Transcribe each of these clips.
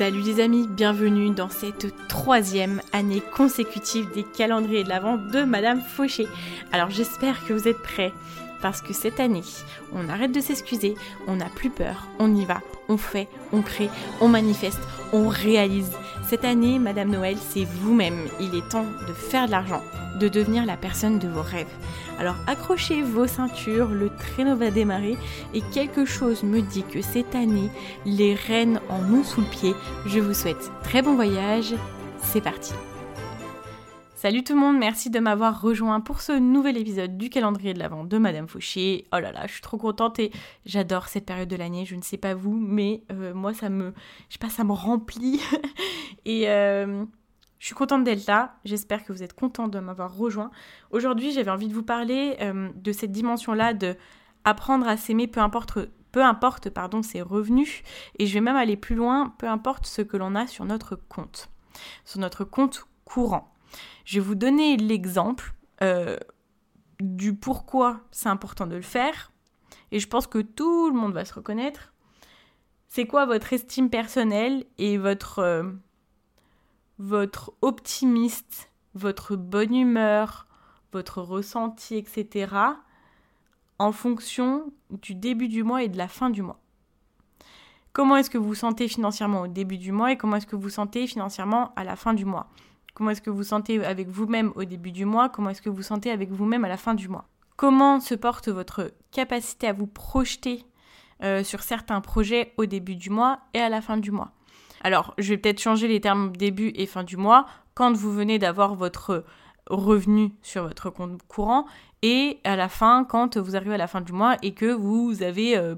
Salut les amis, bienvenue dans cette troisième année consécutive des calendriers de l'Avent de Madame Fauché. Alors j'espère que vous êtes prêts parce que cette année, on arrête de s'excuser, on n'a plus peur, on y va, on fait, on crée, on manifeste, on réalise. Cette année, Madame Noël, c'est vous-même. Il est temps de faire de l'argent, de devenir la personne de vos rêves. Alors accrochez vos ceintures, le traîneau va démarrer et quelque chose me dit que cette année, les reines en ont sous le pied. Je vous souhaite très bon voyage. C'est parti. Salut tout le monde, merci de m'avoir rejoint pour ce nouvel épisode du calendrier de l'Avent de Madame Fauché. Oh là là, je suis trop contente et j'adore cette période de l'année. Je ne sais pas vous, mais euh, moi ça me, remplit et euh, je suis contente d'être là. J'espère que vous êtes contents de m'avoir rejoint. Aujourd'hui, j'avais envie de vous parler euh, de cette dimension-là de apprendre à s'aimer, peu importe peu importe pardon ses revenus et je vais même aller plus loin, peu importe ce que l'on a sur notre compte, sur notre compte courant. Je vais vous donner l'exemple euh, du pourquoi c'est important de le faire. Et je pense que tout le monde va se reconnaître. C'est quoi votre estime personnelle et votre, euh, votre optimiste, votre bonne humeur, votre ressenti, etc. en fonction du début du mois et de la fin du mois? Comment est-ce que vous vous sentez financièrement au début du mois et comment est-ce que vous vous sentez financièrement à la fin du mois? Comment est-ce que vous sentez avec vous-même au début du mois? Comment est-ce que vous sentez avec vous-même à la fin du mois? Comment se porte votre capacité à vous projeter euh, sur certains projets au début du mois et à la fin du mois? Alors, je vais peut-être changer les termes début et fin du mois. Quand vous venez d'avoir votre revenu sur votre compte courant et à la fin, quand vous arrivez à la fin du mois et que vous avez euh,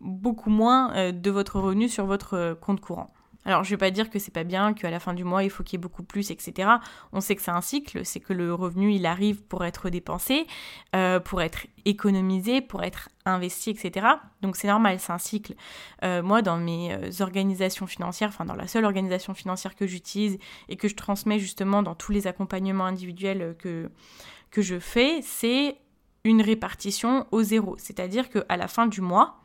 beaucoup moins euh, de votre revenu sur votre compte courant. Alors je vais pas dire que c'est pas bien, qu'à la fin du mois il faut qu'il y ait beaucoup plus, etc. On sait que c'est un cycle, c'est que le revenu il arrive pour être dépensé, euh, pour être économisé, pour être investi, etc. Donc c'est normal, c'est un cycle. Euh, moi dans mes euh, organisations financières, enfin dans la seule organisation financière que j'utilise et que je transmets justement dans tous les accompagnements individuels que, que je fais, c'est une répartition au zéro. C'est-à-dire qu'à la fin du mois,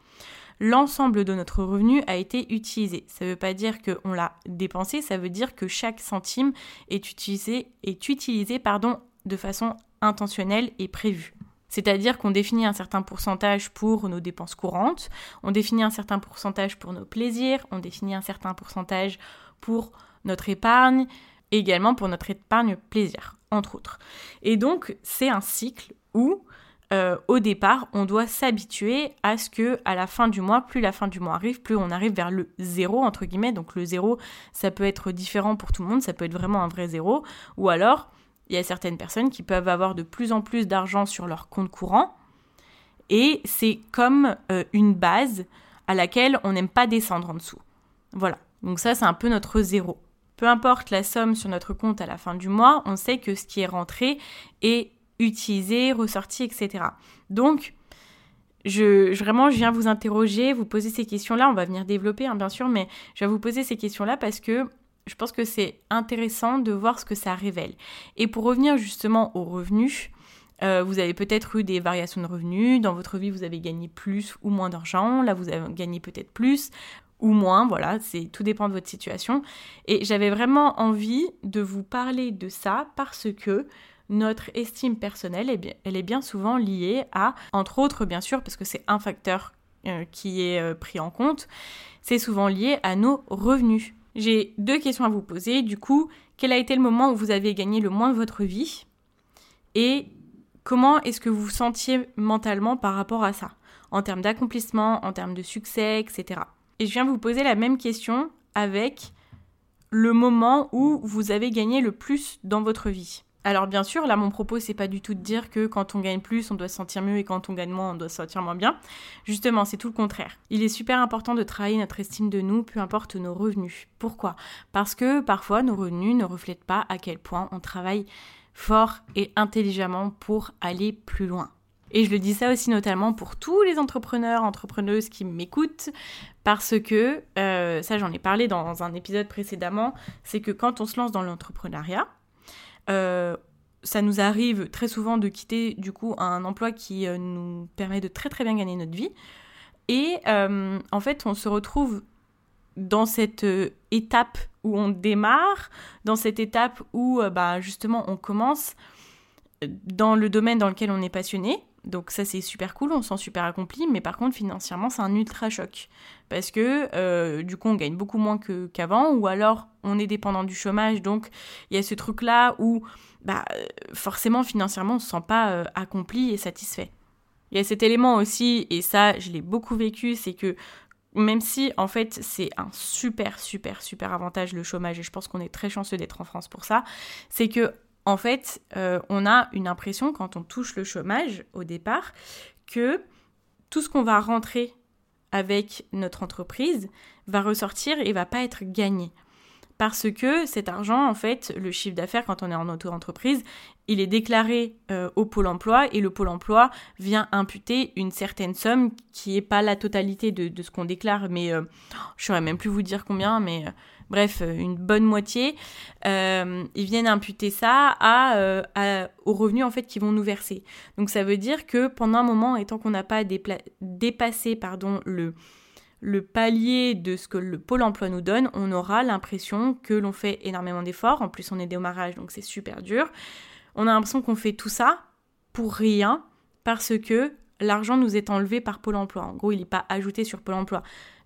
l'ensemble de notre revenu a été utilisé. Ça ne veut pas dire qu'on l'a dépensé, ça veut dire que chaque centime est utilisé, est utilisé pardon, de façon intentionnelle et prévue. C'est-à-dire qu'on définit un certain pourcentage pour nos dépenses courantes, on définit un certain pourcentage pour nos plaisirs, on définit un certain pourcentage pour notre épargne, également pour notre épargne plaisir, entre autres. Et donc, c'est un cycle où euh, au départ, on doit s'habituer à ce que à la fin du mois, plus la fin du mois arrive, plus on arrive vers le zéro entre guillemets. Donc le zéro, ça peut être différent pour tout le monde, ça peut être vraiment un vrai zéro. Ou alors, il y a certaines personnes qui peuvent avoir de plus en plus d'argent sur leur compte courant, et c'est comme euh, une base à laquelle on n'aime pas descendre en dessous. Voilà. Donc ça, c'est un peu notre zéro. Peu importe la somme sur notre compte à la fin du mois, on sait que ce qui est rentré est utilisé, ressorti, etc. Donc, je, vraiment, je viens vous interroger, vous poser ces questions-là. On va venir développer, hein, bien sûr, mais je vais vous poser ces questions-là parce que je pense que c'est intéressant de voir ce que ça révèle. Et pour revenir justement aux revenus, euh, vous avez peut-être eu des variations de revenus. Dans votre vie, vous avez gagné plus ou moins d'argent. Là, vous avez gagné peut-être plus ou moins. Voilà, c'est tout dépend de votre situation. Et j'avais vraiment envie de vous parler de ça parce que notre estime personnelle, elle est bien souvent liée à, entre autres bien sûr, parce que c'est un facteur euh, qui est euh, pris en compte, c'est souvent lié à nos revenus. J'ai deux questions à vous poser. Du coup, quel a été le moment où vous avez gagné le moins de votre vie Et comment est-ce que vous vous sentiez mentalement par rapport à ça En termes d'accomplissement, en termes de succès, etc. Et je viens vous poser la même question avec le moment où vous avez gagné le plus dans votre vie. Alors bien sûr, là mon propos c'est pas du tout de dire que quand on gagne plus, on doit se sentir mieux et quand on gagne moins, on doit se sentir moins bien. Justement, c'est tout le contraire. Il est super important de travailler notre estime de nous, peu importe nos revenus. Pourquoi? Parce que parfois nos revenus ne reflètent pas à quel point on travaille fort et intelligemment pour aller plus loin. Et je le dis ça aussi notamment pour tous les entrepreneurs, entrepreneuses qui m'écoutent, parce que, euh, ça j'en ai parlé dans un épisode précédemment, c'est que quand on se lance dans l'entrepreneuriat, euh, ça nous arrive très souvent de quitter du coup un emploi qui euh, nous permet de très très bien gagner notre vie. Et euh, en fait, on se retrouve dans cette étape où on démarre, dans cette étape où bah, justement on commence dans le domaine dans lequel on est passionné, donc ça c'est super cool, on se sent super accompli, mais par contre financièrement c'est un ultra choc. Parce que euh, du coup on gagne beaucoup moins qu'avant, ou alors on est dépendant du chômage, donc il y a ce truc là où bah, forcément financièrement on se sent pas euh, accompli et satisfait. Il y a cet élément aussi, et ça je l'ai beaucoup vécu, c'est que même si en fait c'est un super super super avantage le chômage, et je pense qu'on est très chanceux d'être en France pour ça, c'est que en fait, euh, on a une impression quand on touche le chômage au départ que tout ce qu'on va rentrer avec notre entreprise va ressortir et va pas être gagné. Parce que cet argent, en fait, le chiffre d'affaires quand on est en auto-entreprise, il est déclaré euh, au pôle emploi et le pôle emploi vient imputer une certaine somme qui n'est pas la totalité de, ce qu'on déclare, mais euh, je ne saurais même plus vous dire combien, mais bref, euh, une bonne moitié, euh, ils viennent imputer ça euh, aux revenus en fait qu'ils vont nous verser. Donc ça veut dire que pendant un moment, et tant qu'on n'a pas dépassé pardon, le, le palier de ce que le pôle emploi nous donne, on aura l'impression que l'on fait énormément d'efforts. En plus, on est démarrage, donc c'est super dur. On a l'impression qu'on fait tout ça pour rien parce que l'argent nous est enlevé par Pôle emploi. En gros, il n'est pas ajouté sur Pôle emploi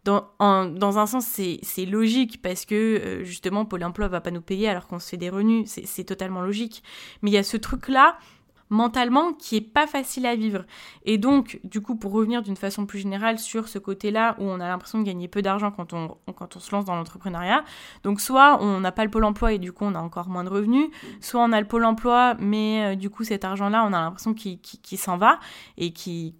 dans, un sens, c'est logique parce que euh, justement, Pôle emploi va pas nous payer alors qu'on se fait des revenus. C'est totalement logique. Mais il y a ce truc-là, mentalement, qui est pas facile à vivre. Et donc, du coup, pour revenir d'une façon plus générale sur ce côté-là où on a l'impression de gagner peu d'argent quand on, quand on se lance dans l'entrepreneuriat, donc soit on n'a pas le Pôle emploi et du coup on a encore moins de revenus, soit on a le Pôle emploi mais euh, du coup cet argent-là, on a l'impression qu'il s'en va et qui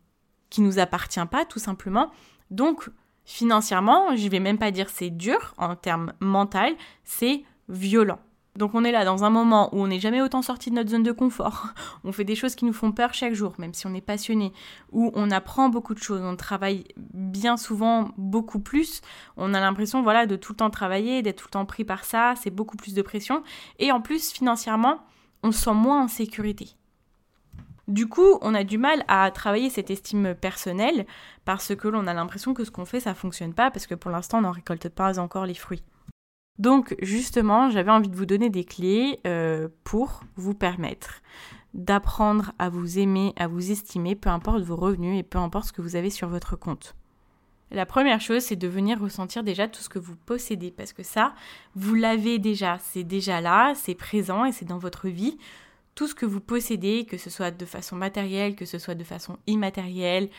qui nous appartient pas tout simplement. Donc Financièrement, je vais même pas dire c'est dur en termes mental, c'est violent. Donc on est là dans un moment où on n'est jamais autant sorti de notre zone de confort. On fait des choses qui nous font peur chaque jour, même si on est passionné, où on apprend beaucoup de choses, on travaille bien souvent beaucoup plus. On a l'impression voilà de tout le temps travailler, d'être tout le temps pris par ça, c'est beaucoup plus de pression et en plus financièrement, on se sent moins en sécurité. Du coup, on a du mal à travailler cette estime personnelle parce que l'on a l'impression que ce qu'on fait, ça fonctionne pas parce que pour l'instant, on n'en récolte pas encore les fruits. Donc, justement, j'avais envie de vous donner des clés euh, pour vous permettre d'apprendre à vous aimer, à vous estimer, peu importe vos revenus et peu importe ce que vous avez sur votre compte. La première chose, c'est de venir ressentir déjà tout ce que vous possédez, parce que ça, vous l'avez déjà, c'est déjà là, c'est présent et c'est dans votre vie tout ce que vous possédez, que ce soit de façon matérielle, que ce soit de façon immatérielle,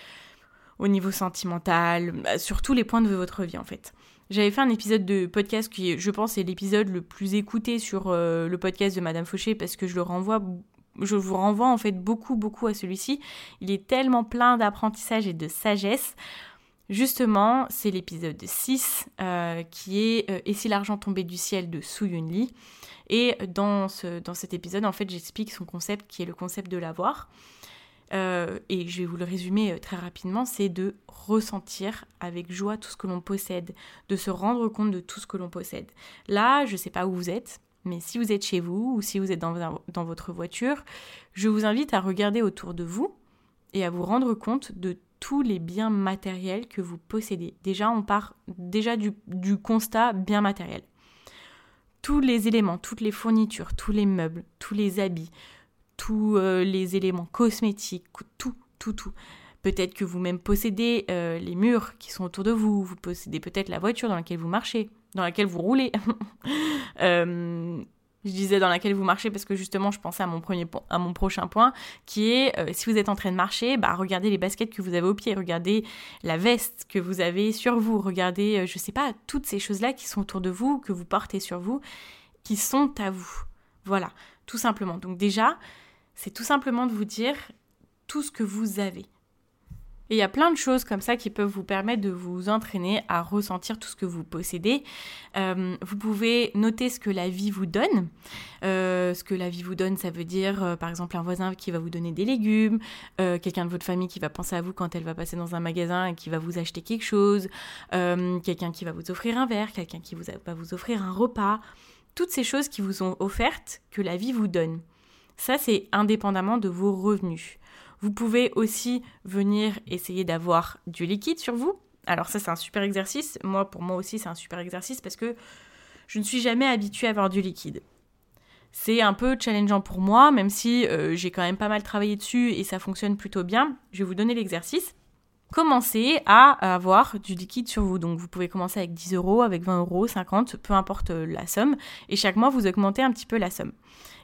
au niveau sentimental, bah, sur tous les points de votre vie en fait. J'avais fait un épisode de podcast qui, je pense, est l'épisode le plus écouté sur euh, le podcast de Madame Fauché parce que je le renvoie, je vous renvoie en fait beaucoup, beaucoup à celui-ci. Il est tellement plein d'apprentissage et de sagesse. Justement, c'est l'épisode 6 euh, qui est euh, Et si l'argent tombait du ciel de Su Yun. Et dans, ce, dans cet épisode, en fait, j'explique son concept qui est le concept de l'avoir. Euh, et je vais vous le résumer très rapidement, c'est de ressentir avec joie tout ce que l'on possède, de se rendre compte de tout ce que l'on possède. Là, je ne sais pas où vous êtes, mais si vous êtes chez vous ou si vous êtes dans, dans votre voiture, je vous invite à regarder autour de vous et à vous rendre compte de tous les biens matériels que vous possédez. Déjà, on part déjà du, constat bien matériel tous les éléments, toutes les fournitures, tous les meubles, tous les habits, tous euh, les éléments cosmétiques, tout, tout, tout. Peut-être que vous-même possédez euh, les murs qui sont autour de vous, vous possédez peut-être la voiture dans laquelle vous marchez, dans laquelle vous roulez. euh, je disais dans laquelle vous marchez parce que justement je pensais à mon premier à mon prochain point qui est euh, si vous êtes en train de marcher bah regardez les baskets que vous avez au pied regardez la veste que vous avez sur vous regardez euh, je sais pas toutes ces choses là qui sont autour de vous que vous portez sur vous qui sont à vous voilà tout simplement. Donc déjà, c'est tout simplement de vous dire tout ce que vous avez. Et il y a plein de choses comme ça qui peuvent vous permettre de vous entraîner à ressentir tout ce que vous possédez. Euh, vous pouvez noter ce que la vie vous donne. Euh, ce que la vie vous donne, ça veut dire euh, par exemple un voisin qui va vous donner des légumes, quelqu'un de votre famille qui va penser à vous quand elle va passer dans un magasin et qui va vous acheter quelque chose, quelqu'un qui va vous offrir un verre, quelqu'un qui va vous offrir un repas. Toutes ces choses qui vous sont offertes, que la vie vous donne. Ça, c'est indépendamment de vos revenus. Vous pouvez aussi venir essayer d'avoir du liquide sur vous. Alors ça c'est un super exercice. Moi pour moi aussi c'est un super exercice parce que je ne suis jamais habituée à avoir du liquide. C'est un peu challengeant pour moi, même si euh, j'ai quand même pas mal travaillé dessus et ça fonctionne plutôt bien. Je vais vous donner l'exercice. Commencez à avoir du liquide sur vous. Donc vous pouvez commencer avec 10 euros, avec 20 euros, 50, peu importe euh, la somme. Et chaque mois, vous augmentez un petit peu la somme.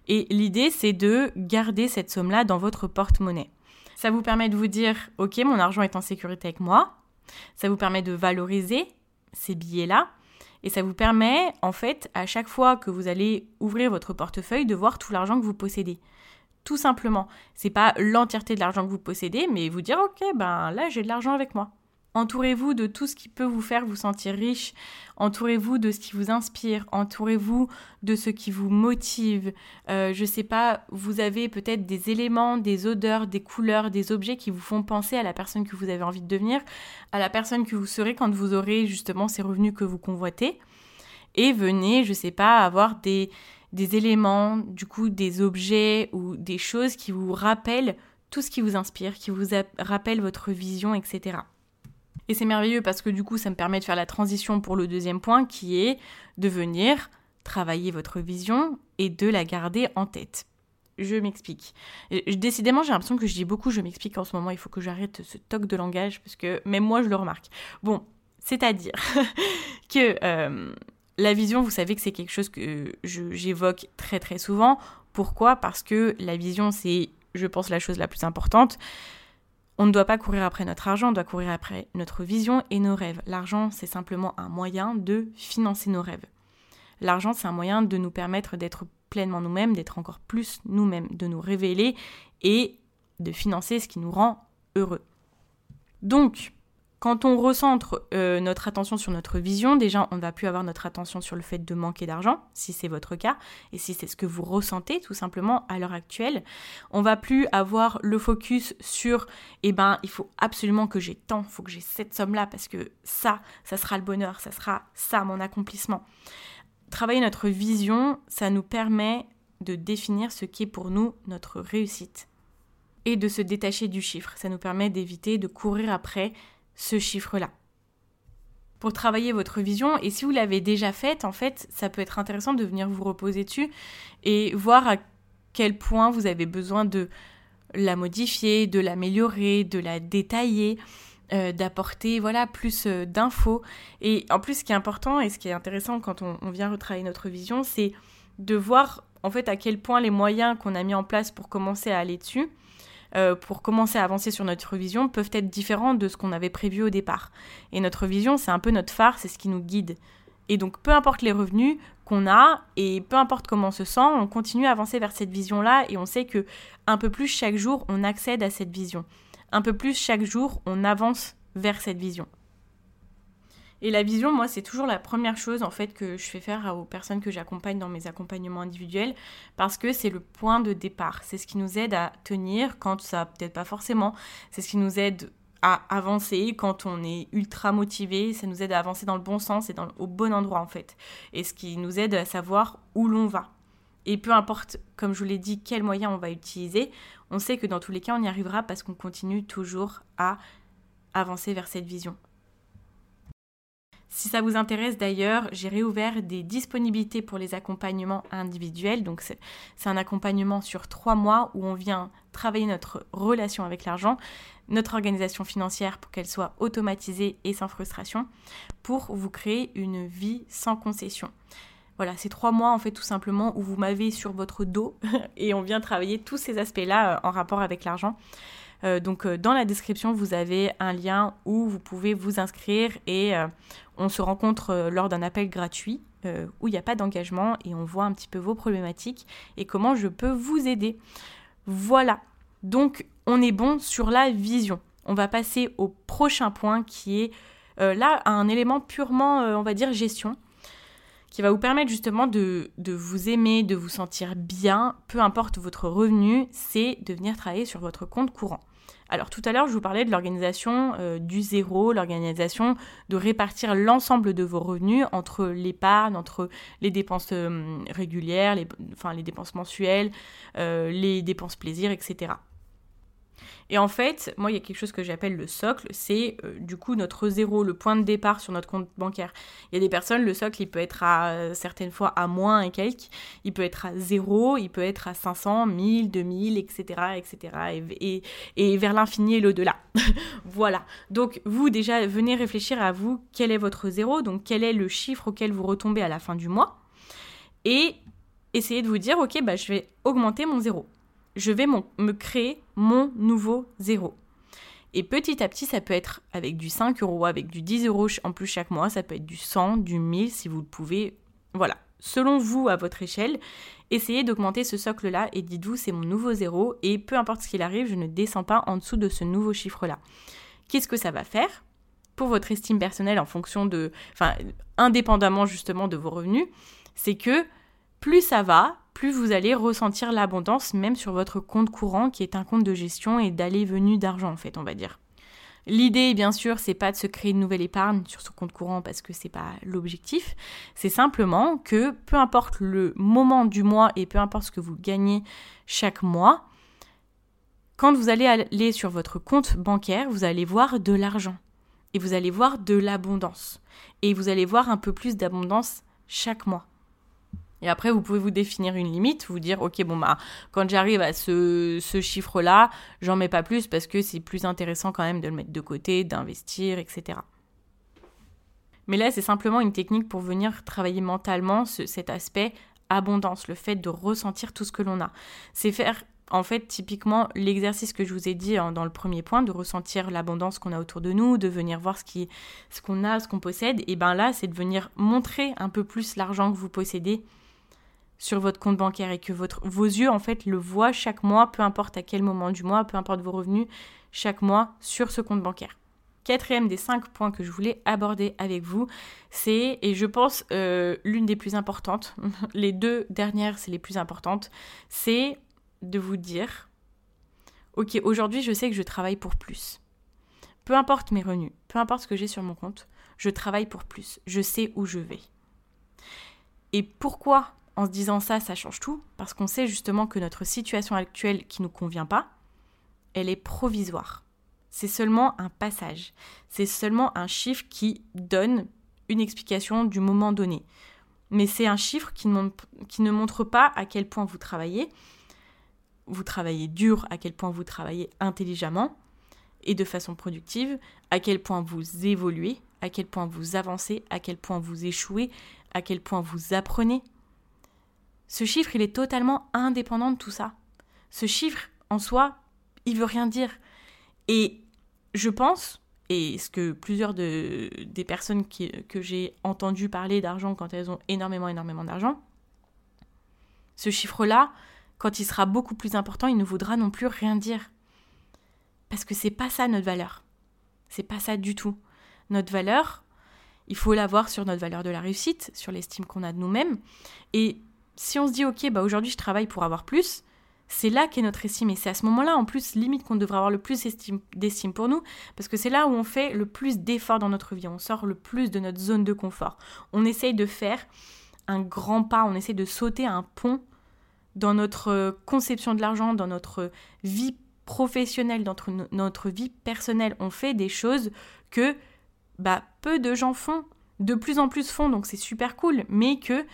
Et l'idée, c'est de garder cette somme-là dans votre porte-monnaie. Ça vous permet de vous dire, ok, mon argent est en sécurité avec moi. Ça vous permet de valoriser ces billets-là. Et ça vous permet, en fait, à chaque fois que vous allez ouvrir votre portefeuille, de voir tout l'argent que vous possédez. Tout simplement. C'est pas l'entièreté de l'argent que vous possédez, mais vous dire, ok, ben là, j'ai de l'argent avec moi. Entourez-vous de tout ce qui peut vous faire vous sentir riche. Entourez-vous de ce qui vous inspire. Entourez-vous de ce qui vous motive. Euh, je sais pas, vous avez peut-être des éléments, des odeurs, des couleurs, des objets qui vous font penser à la personne que vous avez envie de devenir, à la personne que vous serez quand vous aurez justement ces revenus que vous convoitez. Et venez, je sais pas, avoir des, des éléments, du coup, des objets ou des choses qui vous rappellent tout ce qui vous inspire, qui vous rappellent votre vision, etc. Et c'est merveilleux parce que du coup, ça me permet de faire la transition pour le deuxième point qui est de venir travailler votre vision et de la garder en tête. Je m'explique. Décidément, j'ai l'impression que je dis beaucoup je m'explique en ce moment. Il faut que j'arrête ce toc de langage parce que même moi, je le remarque. Bon, c'est-à-dire que euh, la vision, vous savez que c'est quelque chose que j'évoque très très souvent. Pourquoi? Parce que la vision, c'est, je pense, la chose la plus importante. On ne doit pas courir après notre argent, on doit courir après notre vision et nos rêves. L'argent, c'est simplement un moyen de financer nos rêves. L'argent, c'est un moyen de nous permettre d'être pleinement nous-mêmes, d'être encore plus nous-mêmes, de nous révéler et de financer ce qui nous rend heureux. Donc, quand on recentre euh, notre attention sur notre vision, déjà, on ne va plus avoir notre attention sur le fait de manquer d'argent, si c'est votre cas, et si c'est ce que vous ressentez tout simplement à l'heure actuelle. On va plus avoir le focus sur, eh ben, il faut absolument que j'ai tant, il faut que j'ai cette somme-là, parce que ça, ça sera le bonheur, ça sera ça, mon accomplissement. Travailler notre vision, ça nous permet de définir ce qui est pour nous notre réussite et de se détacher du chiffre. Ça nous permet d'éviter de courir après ce chiffre-là. Pour travailler votre vision, et si vous l'avez déjà faite, en fait, ça peut être intéressant de venir vous reposer dessus et voir à quel point vous avez besoin de la modifier, de l'améliorer, de la détailler, euh, d'apporter voilà plus euh, d'infos. Et en plus, ce qui est important et ce qui est intéressant quand on, on vient retravailler notre vision, c'est de voir en fait à quel point les moyens qu'on a mis en place pour commencer à aller dessus, euh, pour commencer à avancer sur notre vision peuvent être différents de ce qu'on avait prévu au départ. Et notre vision, c'est un peu notre phare, c'est ce qui nous guide. Et donc, peu importe les revenus qu'on a et peu importe comment on se sent, on continue à avancer vers cette vision-là et on sait que un peu plus chaque jour, on accède à cette vision. Un peu plus chaque jour, on avance vers cette vision. Et la vision, moi, c'est toujours la première chose en fait que je fais faire aux personnes que j'accompagne dans mes accompagnements individuels parce que c'est le point de départ. C'est ce qui nous aide à tenir quand ça peut-être pas forcément. C'est ce qui nous aide à avancer quand on est ultra motivé. Ça nous aide à avancer dans le bon sens et au bon endroit en fait. Et ce qui nous aide à savoir où l'on va. Et peu importe, comme je vous l'ai dit, quels moyens on va utiliser, on sait que dans tous les cas, on y arrivera parce qu'on continue toujours à avancer vers cette vision. Si ça vous intéresse d'ailleurs, j'ai réouvert des disponibilités pour les accompagnements individuels. Donc c'est un accompagnement sur trois mois où on vient travailler notre relation avec l'argent, notre organisation financière pour qu'elle soit automatisée et sans frustration, pour vous créer une vie sans concession. Voilà, c'est trois mois en fait tout simplement où vous m'avez sur votre dos et on vient travailler tous ces aspects-là euh, en rapport avec l'argent. Euh, donc euh, dans la description, vous avez un lien où vous pouvez vous inscrire et on se rencontre lors d'un appel gratuit où il n'y a pas d'engagement et on voit un petit peu vos problématiques et comment je peux vous aider. Voilà. Donc, on est bon sur la vision. On va passer au prochain point qui est là un élément purement, on va dire, gestion qui va vous permettre justement de, vous aimer, de vous sentir bien, peu importe votre revenu, c'est de venir travailler sur votre compte courant. Alors tout à l'heure, je vous parlais de l'organisation euh, du zéro, l'organisation de répartir l'ensemble de vos revenus entre l'épargne, entre les dépenses euh, régulières, les, enfin les dépenses mensuelles, euh, les dépenses plaisir, etc. Et en fait, moi, il y a quelque chose que j'appelle le socle, c'est euh, du coup notre zéro, le point de départ sur notre compte bancaire. Il y a des personnes, le socle, il peut être à euh, certaines fois à moins et quelques, il peut être à zéro, il peut être à 500, 1000, 2000, etc., etc., et, vers l'infini et l'au-delà. voilà. Donc, vous, déjà, venez réfléchir à vous, quel est votre zéro, donc quel est le chiffre auquel vous retombez à la fin du mois, et essayez de vous dire, ok, bah, je vais augmenter mon zéro je vais me créer mon nouveau zéro. Et petit à petit, ça peut être avec du 5 euros, avec du 10 euros en plus chaque mois, ça peut être du 100, du 1000 si vous le pouvez. Voilà. Selon vous, à votre échelle, essayez d'augmenter ce socle-là et dites-vous, c'est mon nouveau zéro et peu importe ce qu'il arrive, je ne descends pas en dessous de ce nouveau chiffre-là. Qu'est-ce que ça va faire pour votre estime personnelle en fonction de. Enfin, indépendamment justement de vos revenus C'est que plus ça va, plus vous allez ressentir l'abondance même sur votre compte courant qui est un compte de gestion et d'aller-venue d'argent en fait, on va dire. L'idée, bien sûr, c'est pas de se créer une nouvelle épargne sur ce compte courant parce que c'est pas l'objectif. C'est simplement que peu importe le moment du mois et peu importe ce que vous gagnez chaque mois, quand vous allez aller sur votre compte bancaire, vous allez voir de l'argent et vous allez voir de l'abondance et vous allez voir un peu plus d'abondance chaque mois. Et après, vous pouvez vous définir une limite, vous dire, ok, bon, bah, quand j'arrive à ce, chiffre-là, j'en mets pas plus parce que c'est plus intéressant quand même de le mettre de côté, d'investir, etc. Mais là, c'est simplement une technique pour venir travailler mentalement cet aspect abondance, le fait de ressentir tout ce que l'on a. C'est faire, en fait, typiquement l'exercice que je vous ai dit hein, dans le premier point, de ressentir l'abondance qu'on a autour de nous, de venir voir ce qu'on ce qu'on a, ce qu'on possède. Et bien là, c'est de venir montrer un peu plus l'argent que vous possédez sur votre compte bancaire et que vos yeux en fait le voient chaque mois, peu importe à quel moment du mois, peu importe vos revenus, chaque mois sur ce compte bancaire. Quatrième des cinq points que je voulais aborder avec vous, c'est, et je pense euh, l'une des plus importantes, les deux dernières c'est les plus importantes, c'est de vous dire, ok, aujourd'hui je sais que je travaille pour plus. Peu importe mes revenus, peu importe ce que j'ai sur mon compte, je travaille pour plus, je sais où je vais. Et pourquoi en se disant ça, ça change tout, parce qu'on sait justement que notre situation actuelle qui ne nous convient pas, elle est provisoire. C'est seulement un passage. C'est seulement un chiffre qui donne une explication du moment donné. Mais c'est un chiffre qui ne, qui ne montre pas à quel point vous travaillez. Vous travaillez dur, à quel point vous travaillez intelligemment et de façon productive, à quel point vous évoluez, à quel point vous avancez, à quel point vous échouez, à quel point vous apprenez, ce chiffre, il est totalement indépendant de tout ça. Ce chiffre, en soi, il veut rien dire. Et je pense, et ce que plusieurs de, des personnes que j'ai entendu parler d'argent quand elles ont énormément, énormément d'argent, ce chiffre-là, quand il sera beaucoup plus important, il ne voudra non plus rien dire. Parce que c'est pas ça notre valeur. C'est pas ça du tout. Notre valeur, il faut l'avoir sur notre valeur de la réussite, sur l'estime qu'on a de nous-mêmes. Et si on se dit, ok, bah aujourd'hui je travaille pour avoir plus, c'est là qu'est notre estime. Et c'est à ce moment-là, en plus, limite qu'on devrait avoir le plus d'estime pour nous, parce que c'est là où on fait le plus d'efforts dans notre vie, on sort le plus de notre zone de confort. On essaye de faire un grand pas, on essaye de sauter un pont dans notre conception de l'argent, dans notre vie professionnelle, dans notre, notre vie personnelle. On fait des choses que bah, peu de gens font, de plus en plus font, donc c'est super cool, mais que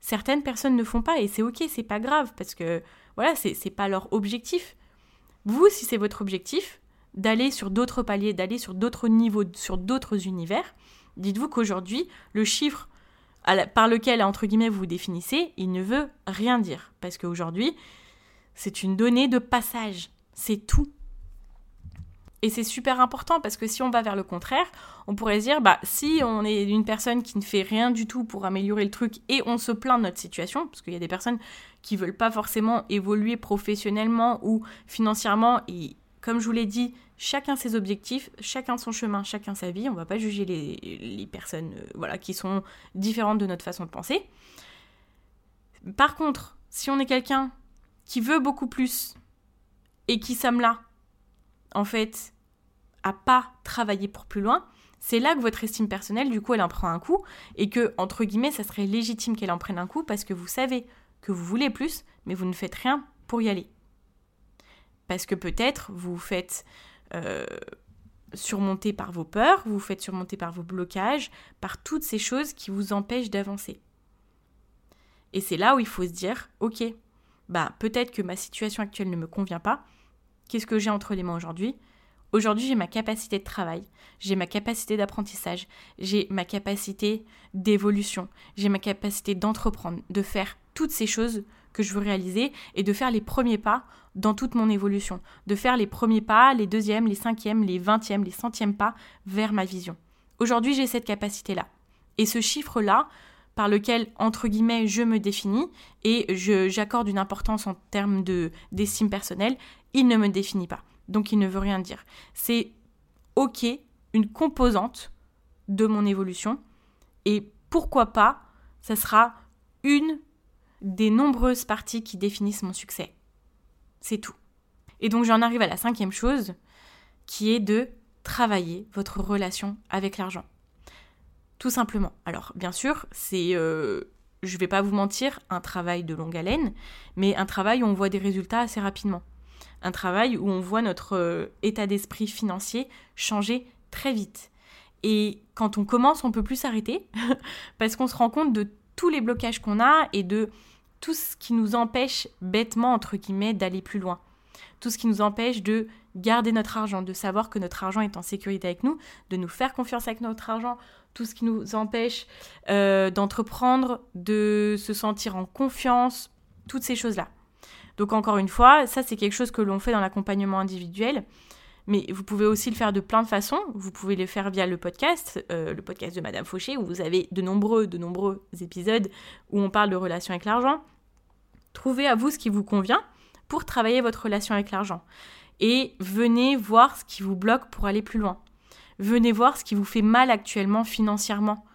certaines personnes ne font pas et c'est ok, c'est pas grave parce que voilà, c'est pas leur objectif. Vous, si c'est votre objectif, d'aller sur d'autres paliers, d'aller sur d'autres niveaux, sur d'autres univers, dites-vous qu'aujourd'hui, le chiffre par lequel, entre guillemets, vous vous définissez, il ne veut rien dire. Parce qu'aujourd'hui, c'est une donnée de passage. C'est tout. Et c'est super important parce que si on va vers le contraire, on pourrait se dire, bah, si on est une personne qui ne fait rien du tout pour améliorer le truc et on se plaint de notre situation, parce qu'il y a des personnes qui veulent pas forcément évoluer professionnellement ou financièrement, et comme je vous l'ai dit, chacun ses objectifs, chacun son chemin, chacun sa vie, on va pas juger les, personnes euh, voilà, qui sont différentes de notre façon de penser. Par contre, si on est quelqu'un qui veut beaucoup plus et qui sommes là en fait, à pas travailler pour plus loin, c'est là que votre estime personnelle, du coup, elle en prend un coup, et que, entre guillemets, ça serait légitime qu'elle en prenne un coup parce que vous savez que vous voulez plus, mais vous ne faites rien pour y aller. Parce que peut-être vous faites euh, surmonter par vos peurs, vous vous faites surmonter par vos blocages, par toutes ces choses qui vous empêchent d'avancer. Et c'est là où il faut se dire, ok, bah peut-être que ma situation actuelle ne me convient pas, Qu'est-ce que j'ai entre les mains aujourd'hui? Aujourd'hui, j'ai ma capacité de travail, j'ai ma capacité d'apprentissage, j'ai ma capacité d'évolution, j'ai ma capacité d'entreprendre, de faire toutes ces choses que je veux réaliser et de faire les premiers pas dans toute mon évolution, de faire les premiers pas, les deuxièmes, les cinquièmes, les vingtièmes, les centièmes pas vers ma vision. Aujourd'hui, j'ai cette capacité-là. Et ce chiffre-là, par lequel, entre guillemets, je me définis et j'accorde une importance en termes d'estime personnelle, il ne me définit pas. Donc il ne veut rien dire. C'est ok, une composante de mon évolution. Et pourquoi pas, ça sera une des nombreuses parties qui définissent mon succès. C'est tout. Et donc j'en arrive à la cinquième chose, qui est de travailler votre relation avec l'argent. Tout simplement. Alors bien sûr, c'est, euh, je vais pas vous mentir, un travail de longue haleine, mais un travail où on voit des résultats assez rapidement un travail où on voit notre euh, état d'esprit financier changer très vite. Et quand on commence, on peut plus s'arrêter parce qu'on se rend compte de tous les blocages qu'on a et de tout ce qui nous empêche bêtement, entre guillemets, d'aller plus loin. Tout ce qui nous empêche de garder notre argent, de savoir que notre argent est en sécurité avec nous, de nous faire confiance avec notre argent, tout ce qui nous empêche euh, d'entreprendre, de se sentir en confiance, toutes ces choses-là. Donc encore une fois, ça c'est quelque chose que l'on fait dans l'accompagnement individuel. Mais vous pouvez aussi le faire de plein de façons. Vous pouvez le faire via le podcast, euh, le podcast de Madame Fauché, où vous avez de nombreux, de nombreux épisodes où on parle de relation avec l'argent. Trouvez à vous ce qui vous convient pour travailler votre relation avec l'argent. Et venez voir ce qui vous bloque pour aller plus loin. Venez voir ce qui vous fait mal actuellement financièrement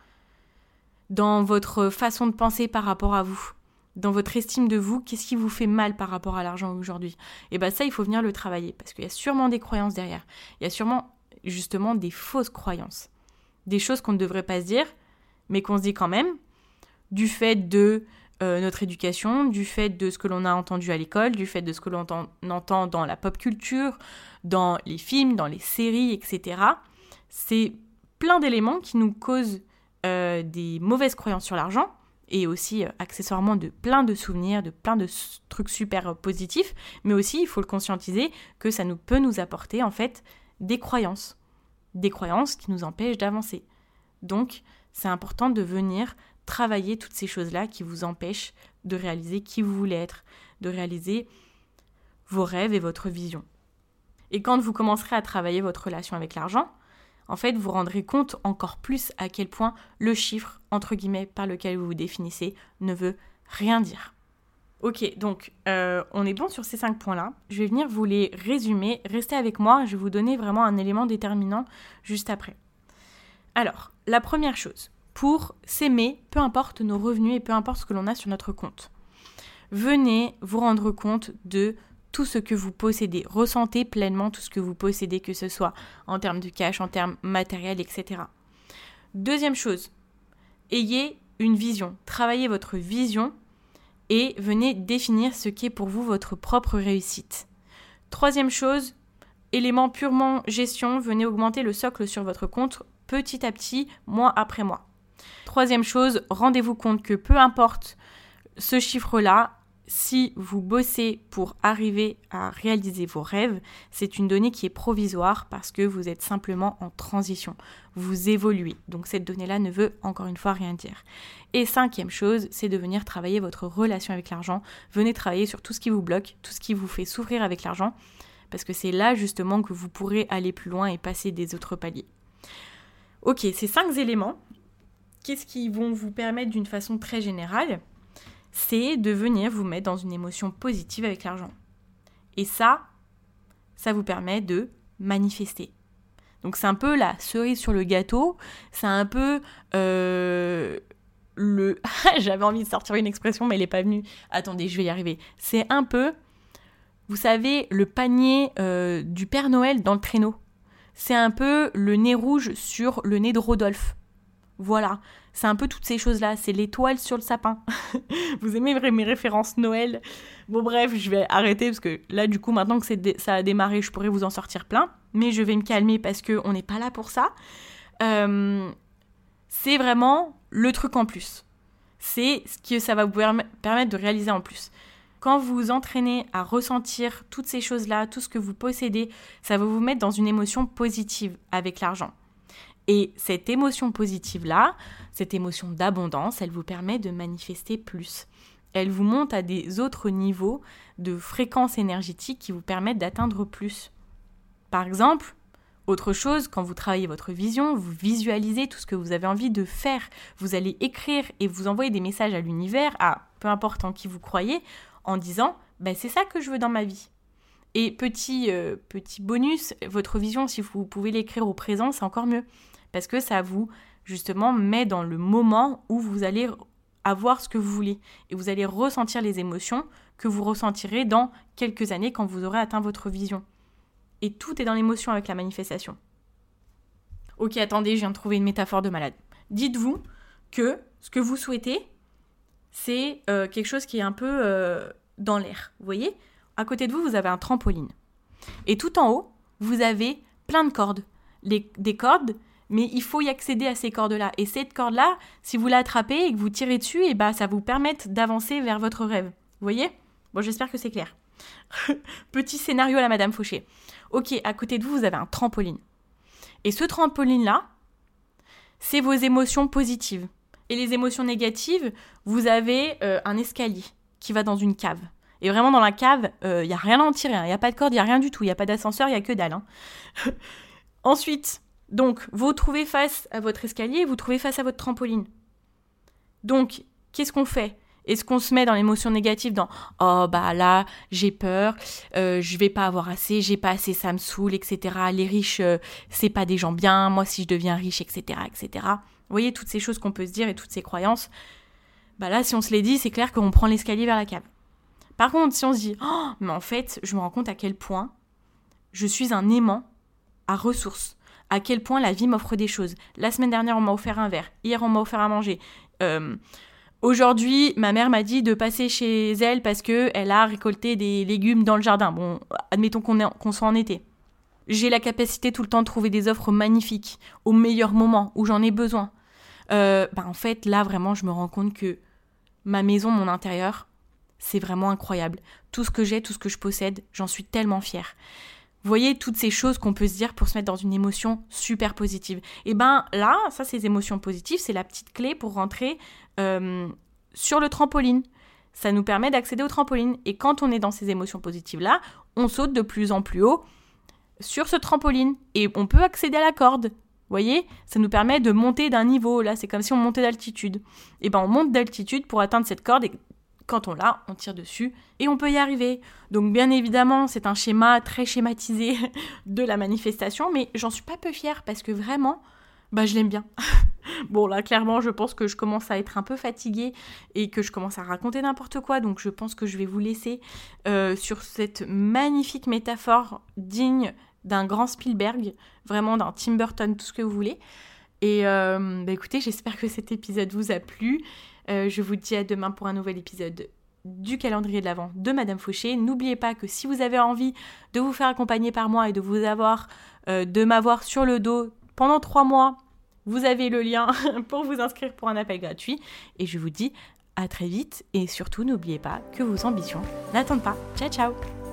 dans votre façon de penser par rapport à vous dans votre estime de vous, qu'est-ce qui vous fait mal par rapport à l'argent aujourd'hui? Et bien ça, il faut venir le travailler, parce qu'il y a sûrement des croyances derrière. Il y a sûrement justement des fausses croyances. Des choses qu'on ne devrait pas se dire, mais qu'on se dit quand même, du fait de euh, notre éducation, du fait de ce que l'on a entendu à l'école, du fait de ce que l'on entend dans la pop culture, dans les films, dans les séries, etc. C'est plein d'éléments qui nous causent euh, des mauvaises croyances sur l'argent et aussi euh, accessoirement de plein de souvenirs, de plein de trucs super euh, positifs, mais aussi il faut le conscientiser que ça nous peut nous apporter en fait des croyances, des croyances qui nous empêchent d'avancer. Donc c'est important de venir travailler toutes ces choses-là qui vous empêchent de réaliser qui vous voulez être, de réaliser vos rêves et votre vision. Et quand vous commencerez à travailler votre relation avec l'argent, en fait, vous rendrez compte encore plus à quel point le chiffre, entre guillemets, par lequel vous vous définissez, ne veut rien dire. Ok, donc euh, on est bon sur ces cinq points-là. Je vais venir vous les résumer. Restez avec moi, je vais vous donner vraiment un élément déterminant juste après. Alors, la première chose, pour s'aimer, peu importe nos revenus et peu importe ce que l'on a sur notre compte, venez vous rendre compte de tout ce que vous possédez. Ressentez pleinement tout ce que vous possédez, que ce soit en termes de cash, en termes matériels, etc. Deuxième chose, ayez une vision. Travaillez votre vision et venez définir ce qu'est pour vous votre propre réussite. Troisième chose, élément purement gestion, venez augmenter le socle sur votre compte petit à petit, mois après mois. Troisième chose, rendez-vous compte que peu importe ce chiffre-là, si vous bossez pour arriver à réaliser vos rêves, c'est une donnée qui est provisoire parce que vous êtes simplement en transition. Vous évoluez. Donc cette donnée-là ne veut encore une fois rien dire. Et cinquième chose, c'est de venir travailler votre relation avec l'argent. Venez travailler sur tout ce qui vous bloque, tout ce qui vous fait souffrir avec l'argent. parce que c'est là justement que vous pourrez aller plus loin et passer des autres paliers. Ok, ces cinq éléments, qu'est-ce qui vont vous permettre d'une façon très générale? C'est de venir vous mettre dans une émotion positive avec l'argent. Et ça, ça vous permet de manifester. Donc c'est un peu la cerise sur le gâteau, c'est un peu euh, le... J'avais envie de sortir une expression mais elle n'est pas venue. Attendez, je vais y arriver. C'est un peu, vous savez, le panier euh, du Père Noël dans le traîneau. C'est un peu le nez rouge sur le nez de Rodolphe. Voilà, c'est un peu toutes ces choses-là. C'est l'étoile sur le sapin. Vous aimez mes références Noël? Bon bref, je vais arrêter parce que là, du coup, maintenant que ça a démarré, je pourrais vous en sortir plein. Mais je vais me calmer parce qu'on n'est pas là pour ça. Euh, c'est vraiment le truc en plus. C'est ce que ça va vous permettre de réaliser en plus. Quand vous vous entraînez à ressentir toutes ces choses-là, tout ce que vous possédez, ça va vous mettre dans une émotion positive avec l'argent. Et cette émotion positive-là, cette émotion d'abondance, elle vous permet de manifester plus. Elle vous monte à des autres niveaux de fréquence énergétique qui vous permettent d'atteindre plus. Par exemple, autre chose, quand vous travaillez votre vision, vous visualisez tout ce que vous avez envie de faire. Vous allez écrire et vous envoyer des messages à l'univers, à peu importe en qui vous croyez, en disant ben, c'est ça que je veux dans ma vie. Et petit, euh, petit bonus, votre vision, si vous pouvez l'écrire au présent, c'est encore mieux parce que ça vous justement met dans le moment où vous allez avoir ce que vous voulez et vous allez ressentir les émotions que vous ressentirez dans quelques années quand vous aurez atteint votre vision. Et tout est dans l'émotion avec la manifestation. Ok, attendez, je viens de trouver une métaphore de malade. Dites-vous que ce que vous souhaitez, c'est euh, quelque chose qui est un peu euh, dans l'air. Vous voyez? À côté de vous, vous avez un trampoline. Et tout en haut, vous avez plein de cordes. Des cordes mais il faut y accéder à ces cordes-là. Et cette corde-là, si vous l'attrapez et que vous tirez dessus, et eh bah, ben, ça vous permet d'avancer vers votre rêve. Vous voyez? Bon, j'espère que c'est clair. Petit scénario à la Madame Fauché. Ok, à côté de vous, vous avez un trampoline. Et ce trampoline-là, c'est vos émotions positives. Et les émotions négatives, vous avez euh, un escalier qui va dans une cave. Et vraiment, dans la cave, il euh, n'y a rien à en tirer. Il hein. n'y a pas de corde, il n'y a rien du tout. Il n'y a pas d'ascenseur, il n'y a que dalle. Hein. Ensuite, donc, vous trouvez face à votre escalier, vous trouvez face à votre trampoline. Donc, qu'est-ce qu'on fait? Est-ce qu'on se met dans l'émotion négative dans oh bah là j'ai peur, euh, je vais pas avoir assez, j'ai pas assez, ça me saoule, etc. Les riches euh, c'est pas des gens bien, moi si je deviens riche, etc. etc. Vous voyez toutes ces choses qu'on peut se dire et toutes ces croyances. Bah là si on se les dit c'est clair qu'on prend l'escalier vers la cave. Par contre si on se dit oh mais en fait je me rends compte à quel point je suis un aimant à ressources à quel point la vie m'offre des choses. La semaine dernière, on m'a offert un verre. Hier, on m'a offert à manger. Euh, aujourd'hui, ma mère m'a dit de passer chez elle parce qu'elle a récolté des légumes dans le jardin. Bon, admettons qu'on soit en été. J'ai la capacité tout le temps de trouver des offres magnifiques au meilleur moment où j'en ai besoin. Euh, bah en fait, là, vraiment, je me rends compte que ma maison, mon intérieur, c'est vraiment incroyable. Tout ce que j'ai, tout ce que je possède, j'en suis tellement fière. Voyez toutes ces choses qu'on peut se dire pour se mettre dans une émotion super positive. Et ben là, ça, ces émotions positives, c'est la petite clé pour rentrer euh, sur le trampoline. Ça nous permet d'accéder au trampoline. Et quand on est dans ces émotions positives-là, on saute de plus en plus haut sur ce trampoline. Et on peut accéder à la corde. Voyez Ça nous permet de monter d'un niveau. Là, c'est comme si on montait d'altitude. Et ben on monte d'altitude pour atteindre cette corde. Quand on l'a, on tire dessus et on peut y arriver. Donc bien évidemment, c'est un schéma très schématisé de la manifestation, mais j'en suis pas peu fière parce que vraiment, bah je l'aime bien. bon là, clairement, je pense que je commence à être un peu fatiguée et que je commence à raconter n'importe quoi, donc je pense que je vais vous laisser euh, sur cette magnifique métaphore digne d'un grand Spielberg, vraiment d'un Tim Burton, tout ce que vous voulez. Et euh, bah écoutez, j'espère que cet épisode vous a plu. Euh, je vous dis à demain pour un nouvel épisode du calendrier de l'Avent de Madame Fauché. N'oubliez pas que si vous avez envie de vous faire accompagner par moi et de vous avoir, euh, de m'avoir sur le dos pendant trois mois, vous avez le lien pour vous inscrire pour un appel gratuit. Et je vous dis à très vite et surtout n'oubliez pas que vos ambitions n'attendent pas. Ciao ciao